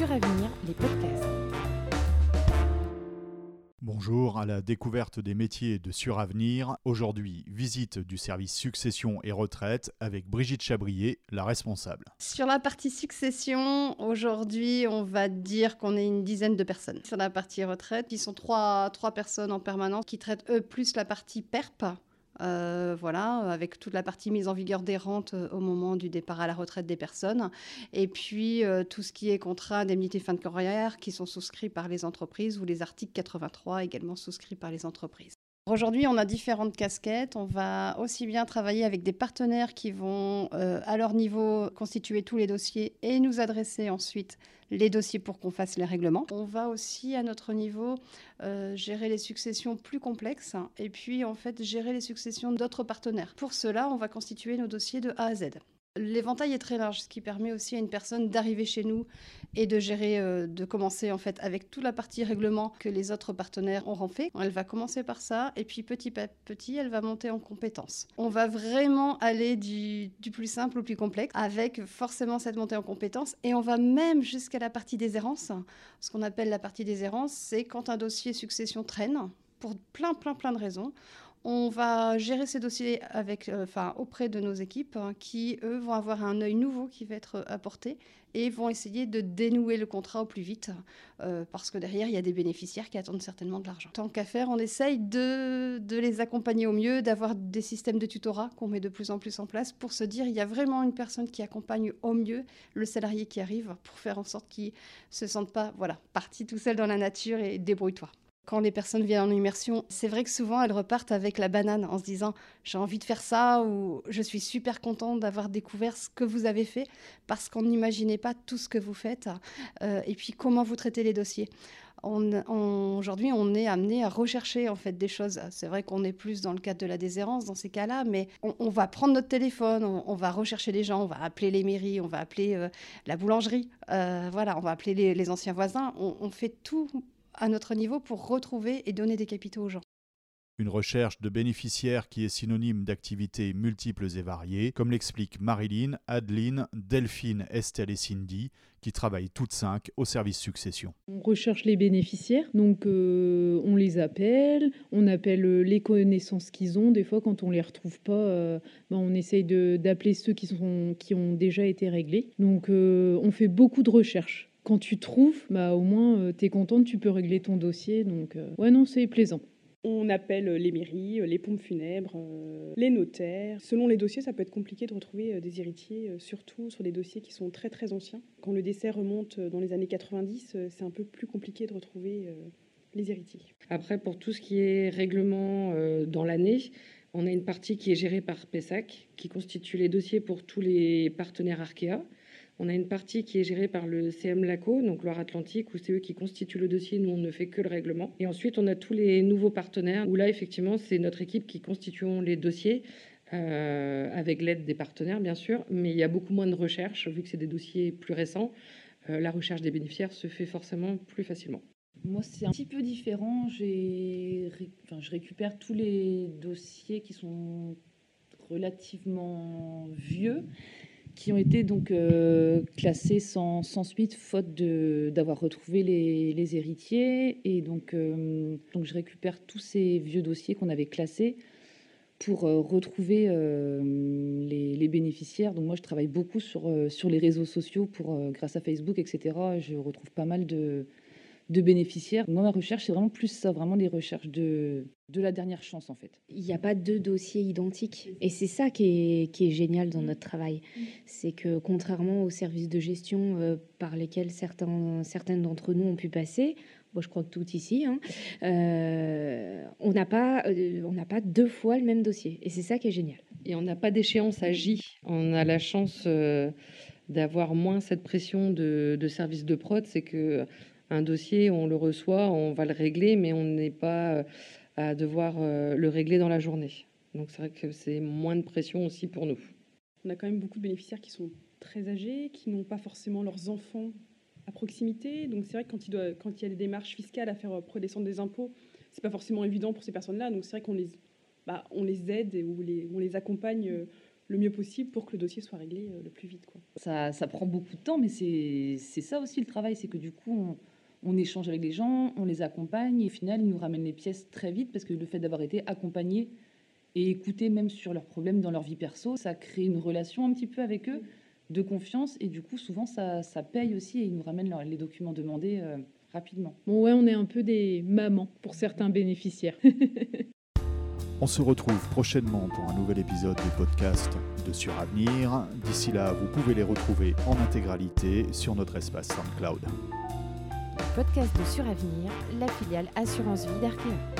Suravenir, les podcasts. Bonjour à la découverte des métiers de Suravenir. Aujourd'hui, visite du service succession et retraite avec Brigitte Chabrier, la responsable. Sur la partie succession, aujourd'hui, on va dire qu'on est une dizaine de personnes. Sur la partie retraite, ils sont trois, trois personnes en permanence qui traitent eux plus la partie PERP, euh, voilà, avec toute la partie mise en vigueur des rentes euh, au moment du départ à la retraite des personnes. Et puis euh, tout ce qui est contrat indemnité fin de carrière qui sont souscrits par les entreprises ou les articles 83 également souscrits par les entreprises. Aujourd'hui, on a différentes casquettes. On va aussi bien travailler avec des partenaires qui vont, euh, à leur niveau, constituer tous les dossiers et nous adresser ensuite les dossiers pour qu'on fasse les règlements. On va aussi, à notre niveau, euh, gérer les successions plus complexes et puis, en fait, gérer les successions d'autres partenaires. Pour cela, on va constituer nos dossiers de A à Z. L'éventail est très large, ce qui permet aussi à une personne d'arriver chez nous et de gérer, euh, de commencer en fait avec toute la partie règlement que les autres partenaires auront fait. Elle va commencer par ça et puis petit à petit, elle va monter en compétences. On va vraiment aller du, plus simple au plus complexe avec forcément cette montée en compétences et on va même jusqu'à la partie des errances. Ce qu'on appelle la partie des errances, c'est quand un dossier succession traîne pour plein, plein, plein de raisons. On va gérer ces dossiers avec, euh, enfin, auprès de nos équipes hein, qui, eux, vont avoir un œil nouveau qui va être apporté et vont essayer de dénouer le contrat au plus vite euh, parce que derrière, il y a des bénéficiaires qui attendent certainement de l'argent. Tant qu'à faire, on essaye de, de les accompagner au mieux, d'avoir des systèmes de tutorat qu'on met de plus en plus en place pour se dire il y a vraiment une personne qui accompagne au mieux le salarié qui arrive pour faire en sorte qu'il ne se sente pas voilà, parti tout seul dans la nature et débrouille-toi quand les personnes viennent en immersion, c'est vrai que souvent elles repartent avec la banane en se disant j'ai envie de faire ça ou je suis super contente d'avoir découvert ce que vous avez fait parce qu'on n'imaginait pas tout ce que vous faites euh, et puis comment vous traitez les dossiers. Aujourd'hui, on est amené à rechercher en fait des choses. C'est vrai qu'on est plus dans le cadre de la déshérence dans ces cas-là, mais on, va prendre notre téléphone, on, va rechercher les gens, on va appeler les mairies, on va appeler euh, la boulangerie, euh, voilà, on va appeler les, anciens voisins. On fait tout à notre niveau pour retrouver et donner des capitaux aux gens. Une recherche de bénéficiaires qui est synonyme d'activités multiples et variées, comme l'expliquent Marilyn, Adeline, Delphine, Estelle et Cindy, qui travaillent toutes cinq au service succession. On recherche les bénéficiaires, donc euh, on les appelle, on appelle euh, les connaissances qu'ils ont. Des fois, quand on les retrouve pas, euh, ben, on essaye d'appeler ceux qui, sont, qui ont déjà été réglés. Donc on fait beaucoup de recherches quand tu trouves, bah, au moins, euh, tu es contente, tu peux régler ton dossier. Donc, euh, ouais, non, c'est plaisant. On appelle les mairies, les pompes funèbres, euh, les notaires. Selon les dossiers, ça peut être compliqué de retrouver des héritiers, surtout sur des dossiers qui sont très très anciens. Quand le décès remonte dans les années 90, c'est un peu plus compliqué de retrouver les héritiers. Après, pour tout ce qui est règlement dans l'année, on a une partie qui est gérée par PESAC, qui constitue les dossiers pour tous les partenaires Arkea. On a une partie qui est gérée par le CM LACO, donc Loire-Atlantique, où c'est eux qui constituent le dossier. Nous, on ne fait que le règlement. Et ensuite, on a tous les nouveaux partenaires, où là, effectivement, c'est notre équipe qui constitue les dossiers. Euh, avec l'aide des partenaires, bien sûr, mais il y a beaucoup moins de recherche, vu que c'est des dossiers plus récents. Euh, la recherche des bénéficiaires se fait forcément plus facilement. Moi, c'est un petit peu différent. Enfin, je récupère tous les dossiers qui sont relativement vieux qui ont été donc euh, classés sans, suite, faute d'avoir retrouvé les, les, héritiers. Et donc, euh, donc, je récupère tous ces vieux dossiers qu'on avait classés pour euh, retrouver les, les, bénéficiaires. Donc, moi, je travaille beaucoup sur, sur les réseaux sociaux pour, grâce à Facebook, etc. Je retrouve pas mal de, de bénéficiaires. Moi, ma recherche, c'est vraiment plus ça, vraiment les recherches de, de la dernière chance, en fait. Il n'y a pas deux dossiers identiques. Et c'est ça qui est, qui est, génial dans notre travail. C'est que contrairement aux services de gestion euh, par lesquels certains, certaines d'entre nous ont pu passer, moi, je crois que tout ici, hein, euh, on n'a pas, euh, on n'a pas deux fois le même dossier. Et c'est ça qui est génial. Et on n'a pas d'échéance à J. On a la chance d'avoir moins cette pression de, de service de prod. C'est que un dossier, on le reçoit, on va le régler, mais on n'est pas euh, à devoir euh, le régler dans la journée. Donc c'est vrai que c'est moins de pression aussi pour nous. On a quand même beaucoup de bénéficiaires qui sont très âgés, qui n'ont pas forcément leurs enfants à proximité. Donc c'est vrai que quand il, doit, quand il y a des démarches fiscales à faire redescendre des impôts, c'est pas forcément évident pour ces personnes-là. Donc c'est vrai qu'on les, bah, on les aide et ou les, on les accompagne euh, le mieux possible pour que le dossier soit réglé euh, le plus vite. Quoi. Ça, ça prend beaucoup de temps, mais c'est c'est ça aussi le travail, c'est que du coup, on, on échange avec les gens, on les accompagne, et au final, ils nous ramènent les pièces très vite, parce que le fait d'avoir été accompagné et écouté même sur leurs problèmes dans leur vie perso, ça crée une relation un petit peu avec eux de confiance, et du coup, souvent, ça, ça paye aussi, et ils nous ramènent leur- les documents demandés euh, rapidement. Bon, ouais, on est un peu des mamans pour certains bénéficiaires. On se retrouve prochainement pour un nouvel épisode du podcast de Suravenir. D'ici là, vous pouvez les retrouver en intégralité sur notre espace SoundCloud. Podcast de Suravenir, la filiale assurance vie d'Arkea.